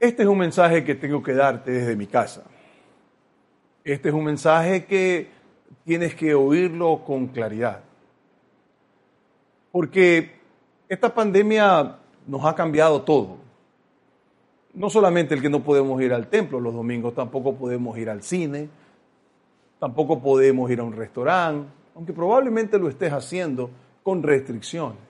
Este es un mensaje que tengo que darte desde mi casa. Este es un mensaje que tienes que oírlo con claridad. Porque esta pandemia nos ha cambiado todo. No solamente el que no podemos ir al templo los domingos, tampoco podemos ir al cine, tampoco podemos ir a un restaurante, aunque probablemente lo estés haciendo con restricciones.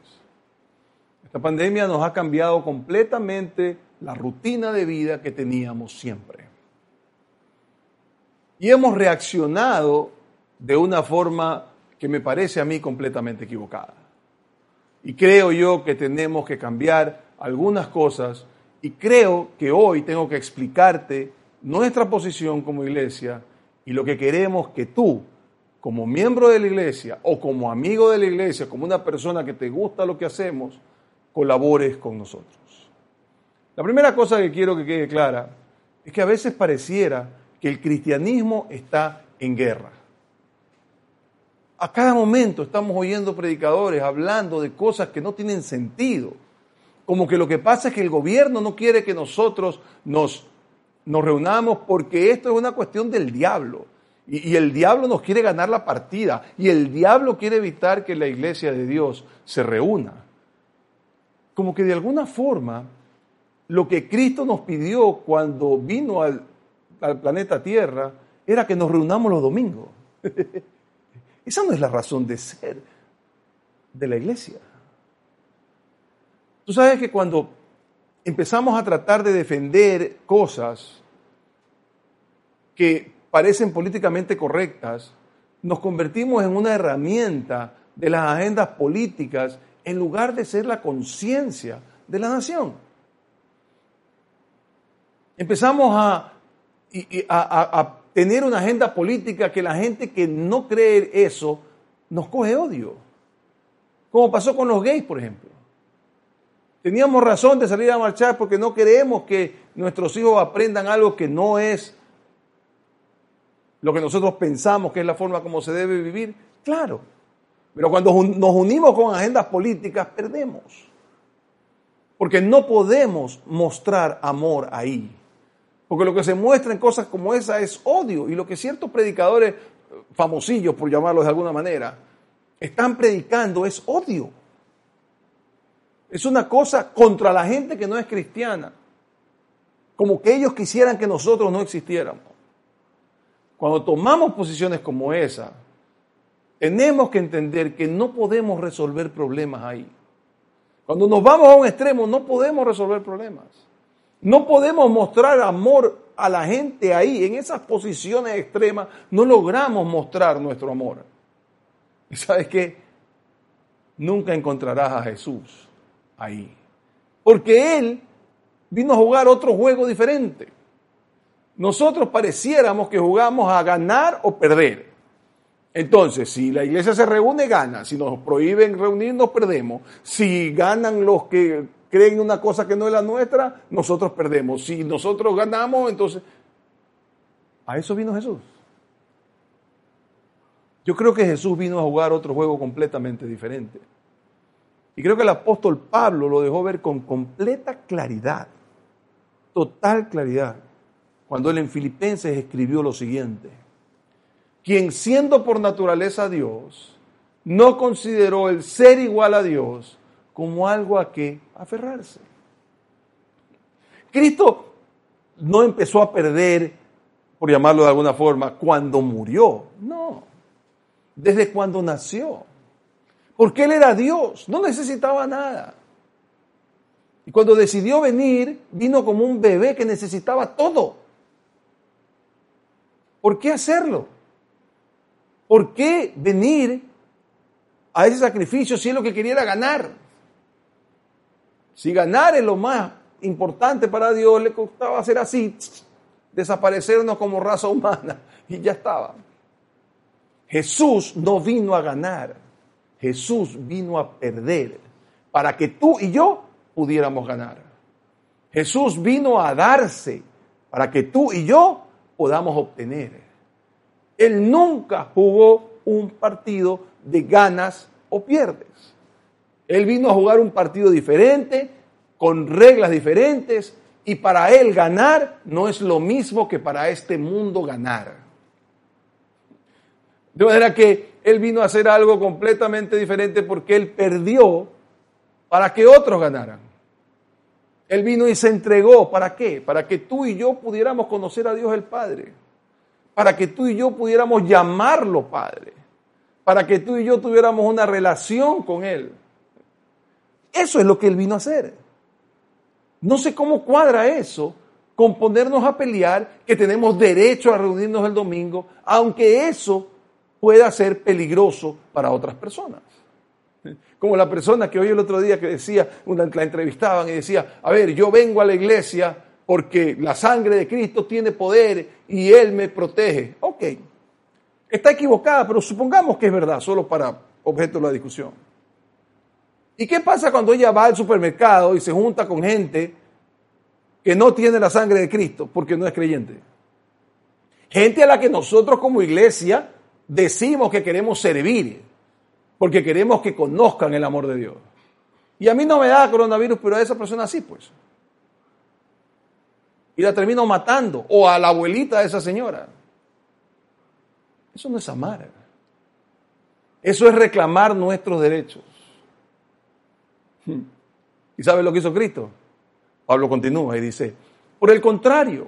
Esta pandemia nos ha cambiado completamente la rutina de vida que teníamos siempre. Y hemos reaccionado de una forma que me parece a mí completamente equivocada. Y creo yo que tenemos que cambiar algunas cosas y creo que hoy tengo que explicarte nuestra posición como iglesia y lo que queremos que tú, como miembro de la iglesia o como amigo de la iglesia, como una persona que te gusta lo que hacemos, colabores con nosotros. La primera cosa que quiero que quede clara es que a veces pareciera que el cristianismo está en guerra. A cada momento estamos oyendo predicadores hablando de cosas que no tienen sentido. Como que lo que pasa es que el gobierno no quiere que nosotros nos, nos reunamos porque esto es una cuestión del diablo. Y, y, el diablo nos quiere ganar la partida. Y el diablo quiere evitar que la iglesia de Dios se reúna. Como que de alguna forma lo que Cristo nos pidió cuando vino al, planeta Tierra era que nos reunamos los domingos. Esa no es la razón de ser de la iglesia. Tú sabes que cuando empezamos a tratar de defender cosas que parecen políticamente correctas, nos convertimos en una herramienta de las agendas políticas en lugar de ser la conciencia de la nación empezamos a, tener una agenda política que la gente que no cree eso nos coge odio. Como pasó con los gays, por ejemplo. Teníamos razón de salir a marchar porque no queremos que nuestros hijos aprendan algo que no es lo que nosotros pensamos que es la forma como se debe vivir. Claro. Pero cuando nos unimos con agendas políticas, perdemos. Porque no podemos mostrar amor ahí. Porque lo que se muestra en cosas como esa es odio. Y lo que ciertos predicadores famosillos, por llamarlos de alguna manera, están predicando es odio. Es una cosa contra la gente que no es cristiana. Como que ellos quisieran que nosotros no existiéramos. Cuando tomamos posiciones como esa, tenemos que entender que no podemos resolver problemas ahí. Cuando nos vamos a un extremo, no podemos resolver problemas. No podemos mostrar amor a la gente ahí, en esas posiciones extremas, no logramos mostrar nuestro amor. ¿Y sabes qué? Nunca encontrarás a Jesús ahí. Porque Él vino a jugar otro juego diferente. Nosotros pareciéramos que jugamos a ganar o perder. Entonces, si la iglesia se reúne, gana. Si nos prohíben reunirnos, perdemos. Si ganan los que creen una cosa que no es la nuestra, nosotros perdemos. Si nosotros ganamos, entonces... A eso vino Jesús. Yo creo que Jesús vino a jugar otro juego completamente diferente. Y creo que el apóstol Pablo lo dejó ver con completa claridad, total claridad, cuando él en Filipenses escribió lo siguiente. Quien siendo por naturaleza Dios, no consideró el ser igual a Dios como algo a que aferrarse. Cristo no empezó a perder, por llamarlo de alguna forma, cuando murió. No, desde cuando nació. Porque Él era Dios, no necesitaba nada. Y cuando decidió venir, vino como un bebé que necesitaba todo. ¿Por qué hacerlo? ¿Por qué venir a ese sacrificio si es lo que quería era ganar? Si ganar es lo más importante para Dios, le costaba hacer así, desaparecernos como raza humana y ya estaba. Jesús no vino a ganar, Jesús vino a perder para que tú y yo pudiéramos ganar. Jesús vino a darse para que tú y yo podamos obtener. Él nunca jugó un partido de ganas o pierdes. Él vino a jugar un partido diferente, con reglas diferentes, y para él ganar no es lo mismo que para este mundo ganar. De manera que él vino a hacer algo completamente diferente porque él perdió para que otros ganaran. Él vino y se entregó. ¿Para qué? Para que tú y yo pudiéramos conocer a Dios el Padre. Para que tú y yo pudiéramos llamarlo Padre. Para que tú y yo tuviéramos una relación con Él. Eso es lo que Él vino a hacer. No sé cómo cuadra eso con ponernos a pelear que tenemos derecho a reunirnos el domingo, aunque eso pueda ser peligroso para otras personas. Como la persona que hoy el otro día que decía, una, la entrevistaban y decía, a ver, yo vengo a la iglesia porque la sangre de Cristo tiene poder y Él me protege. Ok, está equivocada, pero supongamos que es verdad, solo para objeto de la discusión. ¿Y qué pasa cuando ella va al supermercado y se junta con gente que no tiene la sangre de Cristo porque no es creyente? Gente a la que nosotros como iglesia decimos que queremos servir, porque queremos que conozcan el amor de Dios. Y a mí no me da coronavirus, pero a esa persona sí, pues. Y la termino matando, o a la abuelita de esa señora. Eso no es amar. Eso es reclamar nuestros derechos. ¿Y sabe lo que hizo Cristo? Pablo continúa y dice, por el contrario,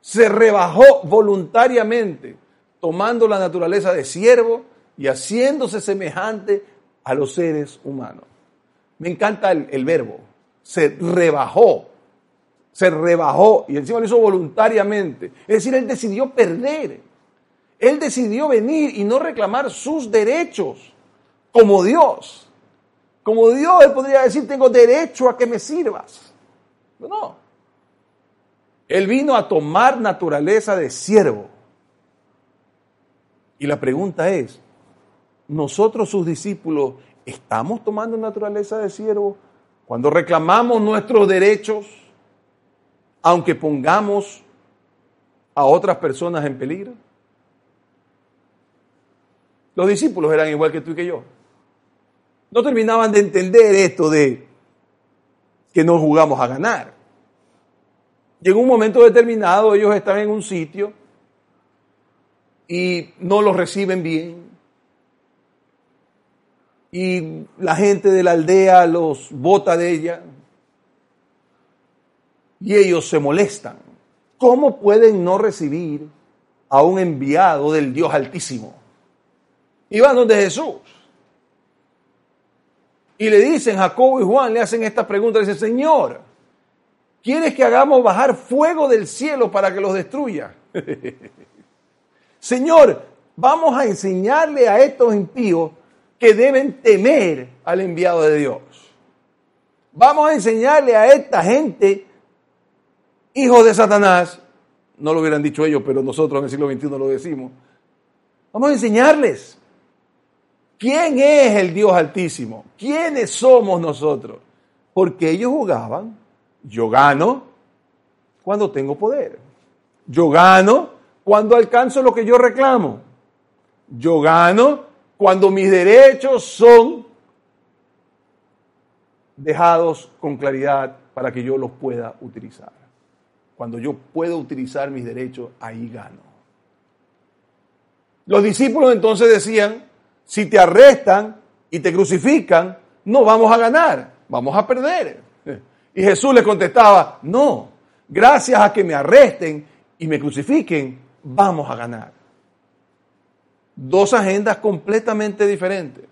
se rebajó voluntariamente, tomando la naturaleza de siervo y haciéndose semejante a los seres humanos. Me encanta el, verbo, se rebajó, se rebajó y encima lo hizo voluntariamente. Es decir, él decidió perder, él decidió venir y no reclamar sus derechos como Dios. Como Dios, Él podría decir, tengo derecho a que me sirvas. no. Él vino a tomar naturaleza de siervo. Y la pregunta es, ¿nosotros sus discípulos estamos tomando naturaleza de siervo cuando reclamamos nuestros derechos, aunque pongamos a otras personas en peligro? Los discípulos eran igual que tú y que yo no terminaban de entender esto de que no jugamos a ganar. Y en un momento determinado ellos están en un sitio y no los reciben bien. Y la gente de la aldea los bota de ella. Y ellos se molestan. ¿Cómo pueden no recibir a un enviado del Dios Altísimo? Y van donde Jesús. Y le dicen, Jacobo y Juan le hacen esta pregunta, le dicen, Señor, ¿quieres que hagamos bajar fuego del cielo para que los destruya? Señor, vamos a enseñarle a estos impíos que deben temer al enviado de Dios. Vamos a enseñarle a esta gente, hijos de Satanás, no lo hubieran dicho ellos, pero nosotros en el siglo XXI lo decimos. Vamos a enseñarles ¿Quién es el Dios altísimo? ¿Quiénes somos nosotros? Porque ellos jugaban, yo gano cuando tengo poder. Yo gano cuando alcanzo lo que yo reclamo. Yo gano cuando mis derechos son dejados con claridad para que yo los pueda utilizar. Cuando yo puedo utilizar mis derechos, ahí gano. Los discípulos entonces decían, si te arrestan y te crucifican, no vamos a ganar, vamos a perder. Y Jesús le contestaba, no, gracias a que me arresten y me crucifiquen, vamos a ganar. Dos agendas completamente diferentes,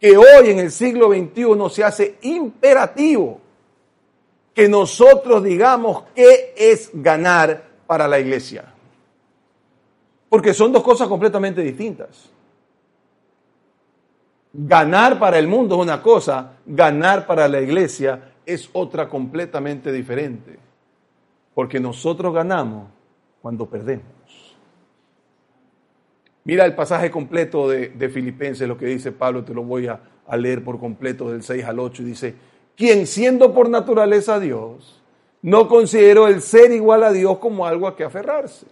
que hoy en el siglo XXI se hace imperativo que nosotros digamos qué es ganar para la iglesia. Porque son dos cosas completamente distintas. Ganar para el mundo es una cosa, ganar para la iglesia es otra completamente diferente. Porque nosotros ganamos cuando perdemos. Mira el pasaje completo de, Filipenses, lo que dice Pablo, te lo voy a, a leer por completo del 6 al 8, y dice, quien siendo por naturaleza Dios, no consideró el ser igual a Dios como algo a que aferrarse.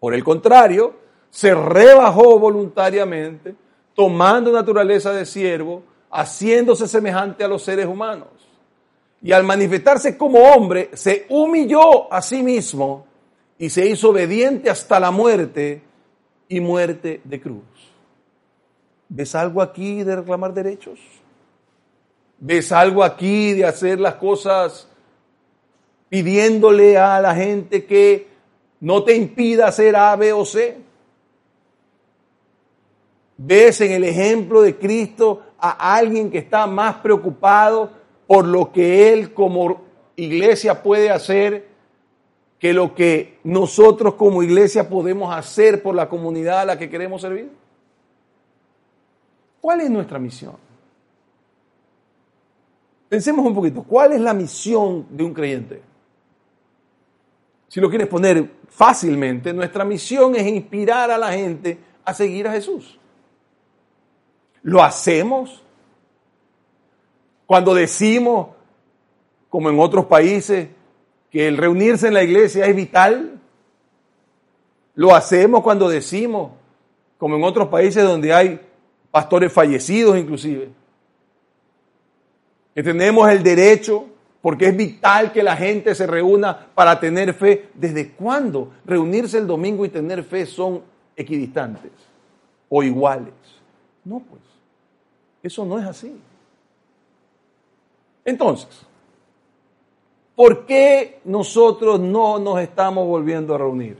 Por el contrario, se rebajó voluntariamente tomando naturaleza de siervo, haciéndose semejante a los seres humanos. Y al manifestarse como hombre, se humilló a sí mismo y se hizo obediente hasta la muerte y muerte de cruz. ¿Ves algo aquí de reclamar derechos? ¿Ves algo aquí de hacer las cosas pidiéndole a la gente que no te impida hacer A, B o C? ¿Ves en el ejemplo de Cristo a alguien que está más preocupado por lo que Él como iglesia puede hacer que lo que nosotros como iglesia podemos hacer por la comunidad a la que queremos servir? ¿Cuál es nuestra misión? Pensemos un poquito, ¿cuál es la misión de un creyente? Si lo quieres poner fácilmente, nuestra misión es inspirar a la gente a seguir a Jesús. ¿Lo hacemos? Cuando decimos, como en otros países, que el reunirse en la iglesia es vital, lo hacemos cuando decimos, como en otros países donde hay pastores fallecidos inclusive, que tenemos el derecho, porque es vital que la gente se reúna para tener fe. ¿Desde cuándo reunirse el domingo y tener fe son equidistantes o iguales? No, pues, eso no es así. Entonces, ¿por qué nosotros no nos estamos volviendo a reunir?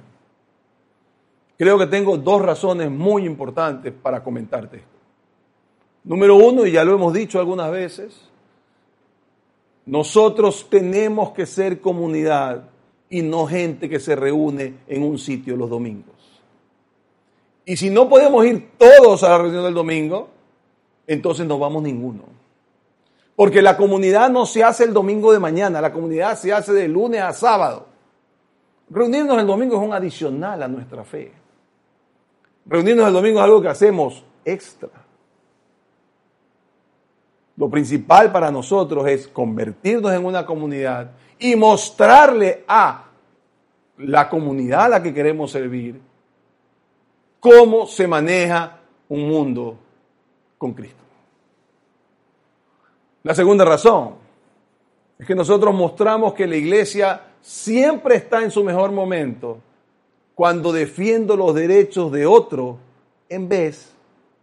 Creo que tengo dos razones muy importantes para comentarte esto. Número uno, y ya lo hemos dicho algunas veces, nosotros tenemos que ser comunidad y no gente que se reúne en un sitio los domingos. Y si no podemos ir todos a la reunión del domingo, entonces no vamos ninguno. Porque la comunidad no se hace el domingo de mañana, la comunidad se hace de lunes a sábado. Reunirnos el domingo es un adicional a nuestra fe. Reunirnos el domingo es algo que hacemos extra. Lo principal para nosotros es convertirnos en una comunidad y mostrarle a la comunidad a la que queremos servir cómo se maneja un mundo Cristo. La segunda razón es que nosotros mostramos que la iglesia siempre está en su mejor momento cuando defiendo los derechos de otro en vez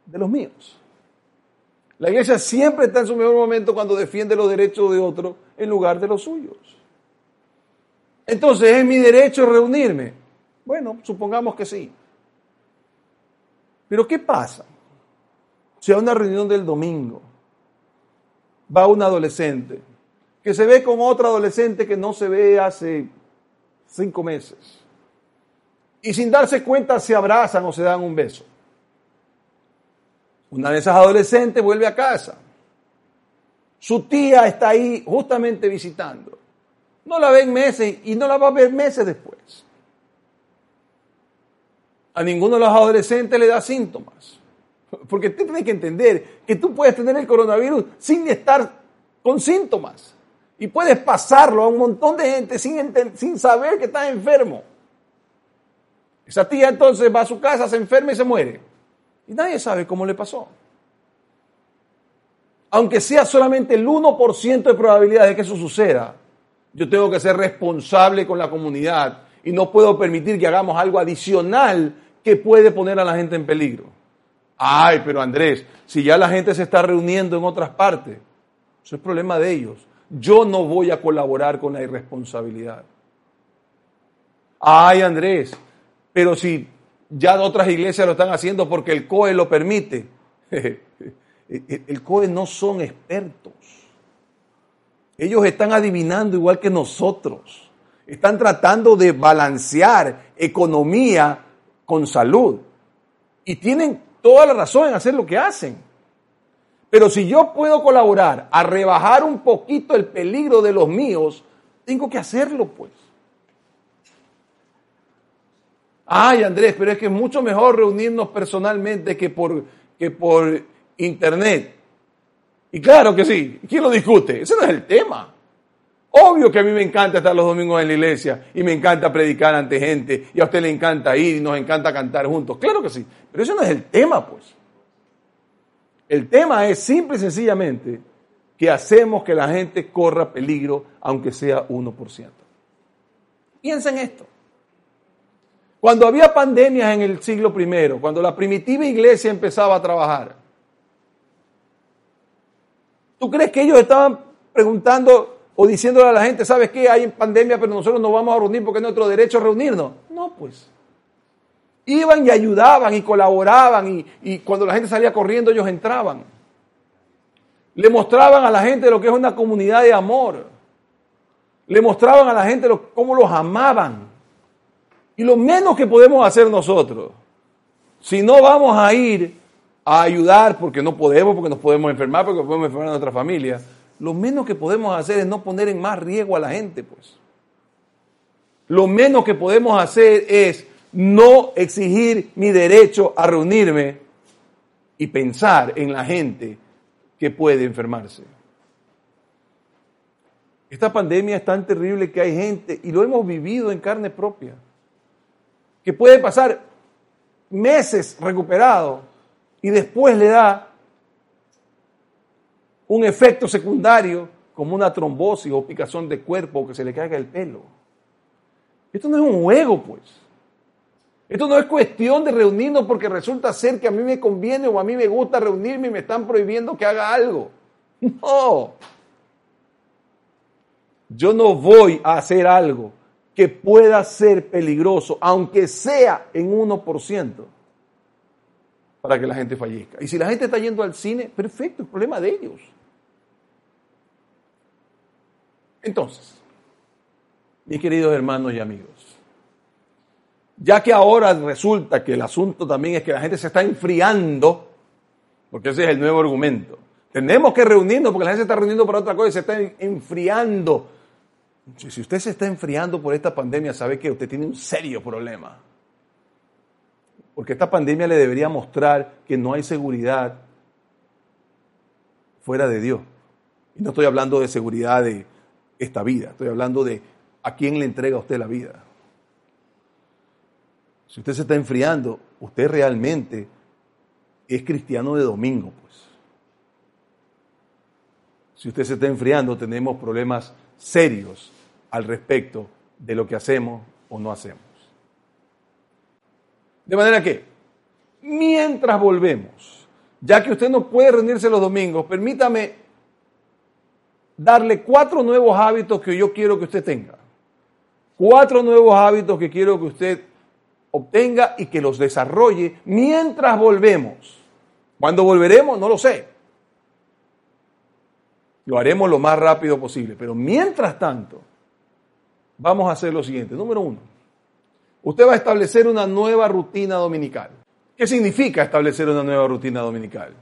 de los míos. La iglesia siempre está en su mejor momento cuando defiende los derechos de otro en lugar de los suyos. Entonces, ¿es mi derecho reunirme? Bueno, supongamos que sí. Pero ¿qué pasa? Si a una reunión del domingo va un adolescente que se ve con otro adolescente que no se ve hace cinco meses. Y sin darse cuenta se abrazan o se dan un beso. Una de esas adolescentes vuelve a casa. Su tía está ahí justamente visitando. No la ven meses y no la va a ver meses después. A ninguno de los adolescentes le da síntomas. Porque tú tienes que entender que tú puedes tener el coronavirus sin estar con síntomas. Y puedes pasarlo a un montón de gente sin, sin saber que estás enfermo. Esa tía entonces va a su casa, se enferma y se muere. Y nadie sabe cómo le pasó. Aunque sea solamente el 1% de probabilidad de que eso suceda, yo tengo que ser responsable con la comunidad y no puedo permitir que hagamos algo adicional que puede poner a la gente en peligro. Ay, pero Andrés, si ya la gente se está reuniendo en otras partes, eso es problema de ellos. Yo no voy a colaborar con la irresponsabilidad. Ay, Andrés, pero si ya otras iglesias lo están haciendo porque el COE lo permite. El COE no son expertos. Ellos están adivinando igual que nosotros. Están tratando de balancear economía con salud. Y tienen toda la razón en hacer lo que hacen. Pero si yo puedo colaborar a rebajar un poquito el peligro de los míos, tengo que hacerlo pues. Ay, Andrés, pero es que es mucho mejor reunirnos personalmente que por, que por internet. Y claro que sí, ¿quién lo discute? Ese no es el tema. Obvio que a mí me encanta estar los domingos en la iglesia y me encanta predicar ante gente y a usted le encanta ir y nos encanta cantar juntos. Claro que sí, pero eso no es el tema, pues. El tema es simple y sencillamente que hacemos que la gente corra peligro, aunque sea 1%. Piensa en esto. Cuando había pandemias en el siglo I, cuando la primitiva iglesia empezaba a trabajar, ¿tú crees que ellos estaban preguntando o diciéndole a la gente, ¿sabes qué? Hay pandemia, pero nosotros nos vamos a reunir porque es nuestro derecho a reunirnos? No, pues. Iban y ayudaban y colaboraban y, y cuando la gente salía corriendo ellos entraban. Le mostraban a la gente lo que es una comunidad de amor. Le mostraban a la gente cómo los amaban. Y lo menos que podemos hacer nosotros, si no vamos a ir a ayudar porque no podemos, porque nos podemos enfermar, porque podemos enfermar a nuestra familia, lo menos que podemos hacer es no poner en más riesgo a la gente, pues. Lo menos que podemos hacer es no exigir mi derecho a reunirme y pensar en la gente que puede enfermarse. Esta pandemia es tan terrible que hay gente, y lo hemos vivido en carne propia, que puede pasar meses recuperado y después le da un efecto secundario como una trombosis o picazón de cuerpo o que se le caiga el pelo. Esto no es un juego, pues. Esto no es cuestión de reunirnos porque resulta ser que a mí me conviene o a mí me gusta reunirme y me están prohibiendo que haga algo. No. Yo no voy a hacer algo que pueda ser peligroso, aunque sea en 1%, para que la gente fallezca. Y si la gente está yendo al cine, perfecto, es problema de ellos. Entonces, mis queridos hermanos y amigos, ya que ahora resulta que el asunto también es que la gente se está enfriando, porque ese es el nuevo argumento. Tenemos que reunirnos porque la gente se está reuniendo para otra cosa y se está enfriando. Si usted se está enfriando por esta pandemia, sabe que usted tiene un serio problema. Porque esta pandemia le debería mostrar que no hay seguridad fuera de Dios. Y no estoy hablando de seguridad de, esta vida. Estoy hablando de a quién le entrega usted la vida. Si usted se está enfriando, usted realmente es cristiano de domingo, pues. Si usted se está enfriando, tenemos problemas serios al respecto de lo que hacemos o no hacemos. De manera que, mientras volvemos, ya que usted no puede reunirse los domingos, permítame darle cuatro nuevos hábitos que yo quiero que usted tenga. Cuatro nuevos hábitos que quiero que usted obtenga y que los desarrolle mientras volvemos. ¿Cuándo volveremos? No lo sé. Lo haremos lo más rápido posible. Pero mientras tanto, vamos a hacer lo siguiente. Número uno, usted va a establecer una nueva rutina dominical. ¿Qué significa establecer una nueva rutina dominical?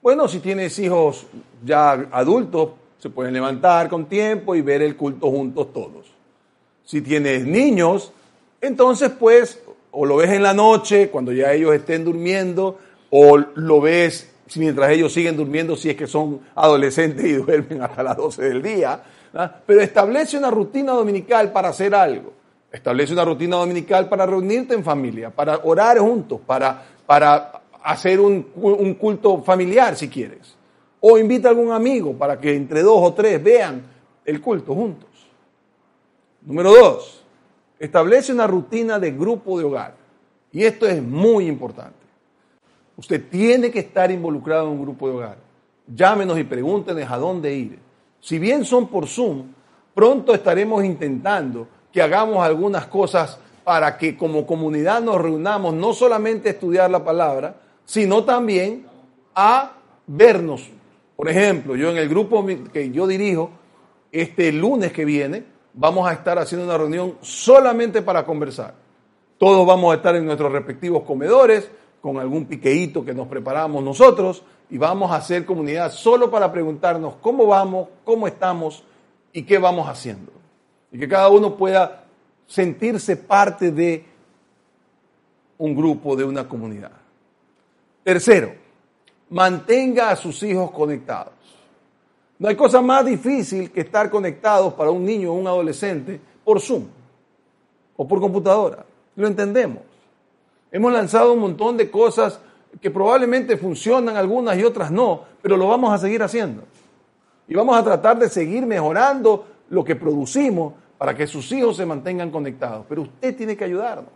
Bueno, si tienes hijos ya adultos, se pueden levantar con tiempo y ver el culto juntos todos. Si tienes niños, entonces pues o lo ves en la noche cuando ya ellos estén durmiendo o lo ves mientras ellos siguen durmiendo si es que son adolescentes y duermen hasta las 12 del día. Pero establece una rutina dominical para hacer algo. Establece una rutina dominical para reunirte en familia, para orar juntos, para, para hacer un, un culto familiar si quieres. O invita a algún amigo para que entre dos o tres vean el culto juntos. Número dos, establece una rutina de grupo de hogar. Y esto es muy importante. Usted tiene que estar involucrado en un grupo de hogar. Llámenos y pregúntenos a dónde ir. Si bien son por Zoom, pronto estaremos intentando que hagamos algunas cosas para que como comunidad nos reunamos no solamente a estudiar la palabra, sino también a vernos por ejemplo, yo en el grupo que yo dirijo, este lunes que viene, vamos a estar haciendo una reunión solamente para conversar. Todos vamos a estar en nuestros respectivos comedores, con algún piqueíto que nos preparamos nosotros, y vamos a hacer comunidad solo para preguntarnos cómo vamos, cómo estamos y qué vamos haciendo. Y que cada uno pueda sentirse parte de un grupo, de una comunidad. Tercero, mantenga a sus hijos conectados. No hay cosa más difícil que estar conectados para un niño o un adolescente por Zoom o por computadora. Lo entendemos. Hemos lanzado un montón de cosas que probablemente funcionan algunas y otras no, pero lo vamos a seguir haciendo. Y vamos a tratar de seguir mejorando lo que producimos para que sus hijos se mantengan conectados. Pero usted tiene que ayudarnos.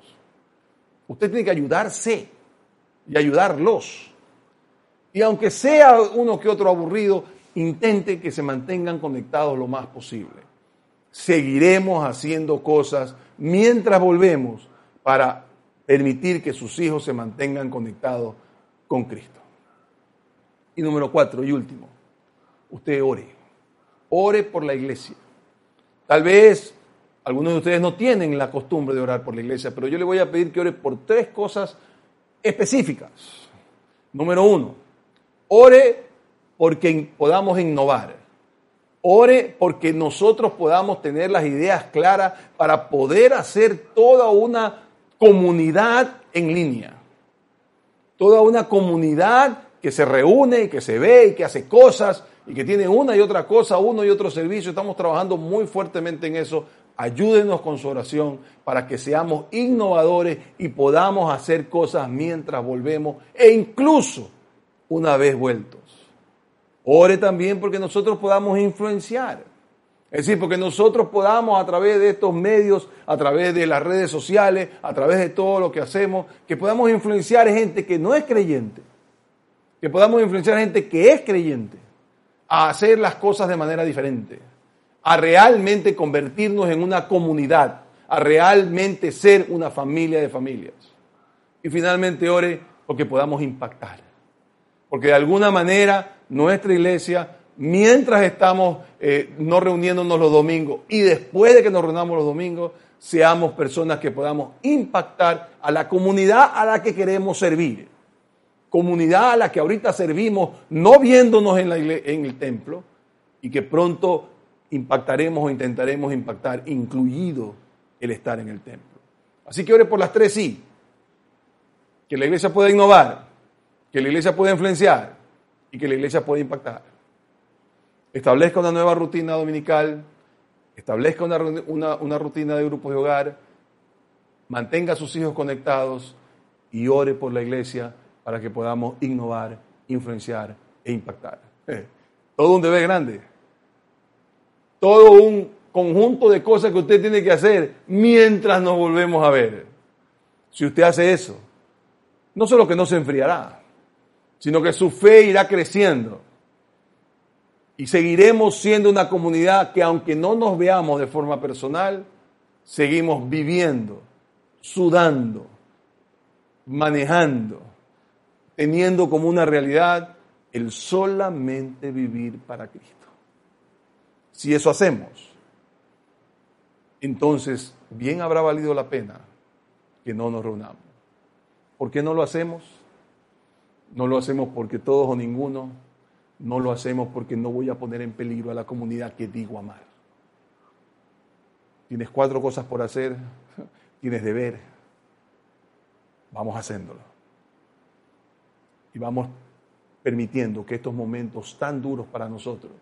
Usted tiene que ayudarse y ayudarlos. Y aunque sea uno que otro aburrido, intente que se mantengan conectados lo más posible. Seguiremos haciendo cosas mientras volvemos para permitir que sus hijos se mantengan conectados con Cristo. Y número cuatro y último, usted ore. Ore por la iglesia. Tal vez algunos de ustedes no tienen la costumbre de orar por la iglesia, pero yo le voy a pedir que ore por tres cosas específicas. Número uno, ore porque podamos innovar. Ore porque nosotros podamos tener las ideas claras para poder hacer toda una comunidad en línea. Toda una comunidad que se reúne y que se ve y que hace cosas y que tiene una y otra cosa, uno y otro servicio. Estamos trabajando muy fuertemente en eso. Ayúdenos con su oración para que seamos innovadores y podamos hacer cosas mientras volvemos e incluso una vez vueltos. Ore también porque nosotros podamos influenciar. Es decir, porque nosotros podamos a través de estos medios, a través de las redes sociales, a través de todo lo que hacemos, que podamos influenciar gente que no es creyente, que podamos influenciar gente que es creyente a hacer las cosas de manera diferente, a realmente convertirnos en una comunidad, a realmente ser una familia de familias. Y finalmente ore porque podamos impactar, porque de alguna manera nuestra iglesia mientras estamos eh, no reuniéndonos los domingos y después de que nos reunamos los domingos, seamos personas que podamos impactar a la comunidad a la que queremos servir. Comunidad a la que ahorita servimos, no viéndonos en, la en el templo, y que pronto impactaremos o intentaremos impactar, incluido el estar en el templo. Así que ore por las tres sí. Que la iglesia pueda innovar, que la iglesia pueda influenciar y que la iglesia pueda impactar establezca una nueva rutina dominical, establezca una, rutina de grupos de hogar, mantenga a sus hijos conectados y ore por la iglesia para que podamos innovar, influenciar e impactar. Todo un deber grande. Todo un conjunto de cosas que usted tiene que hacer mientras nos volvemos a ver. Si usted hace eso, no solo que no se enfriará, sino que su fe irá creciendo y seguiremos siendo una comunidad que aunque no nos veamos de forma personal, seguimos viviendo, sudando, manejando, teniendo como una realidad el solamente vivir para Cristo. Si eso hacemos, entonces bien habrá valido la pena que no nos reunamos. ¿Por qué no lo hacemos? No lo hacemos porque todos o ninguno no lo hacemos porque no voy a poner en peligro a la comunidad que digo amar. Tienes cuatro cosas por hacer, tienes deber. Vamos haciéndolo. Y vamos permitiendo que estos momentos tan duros para nosotros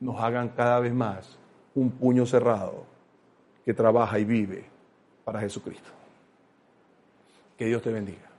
nos hagan cada vez más un puño cerrado que trabaja y vive para Jesucristo. Que Dios te bendiga.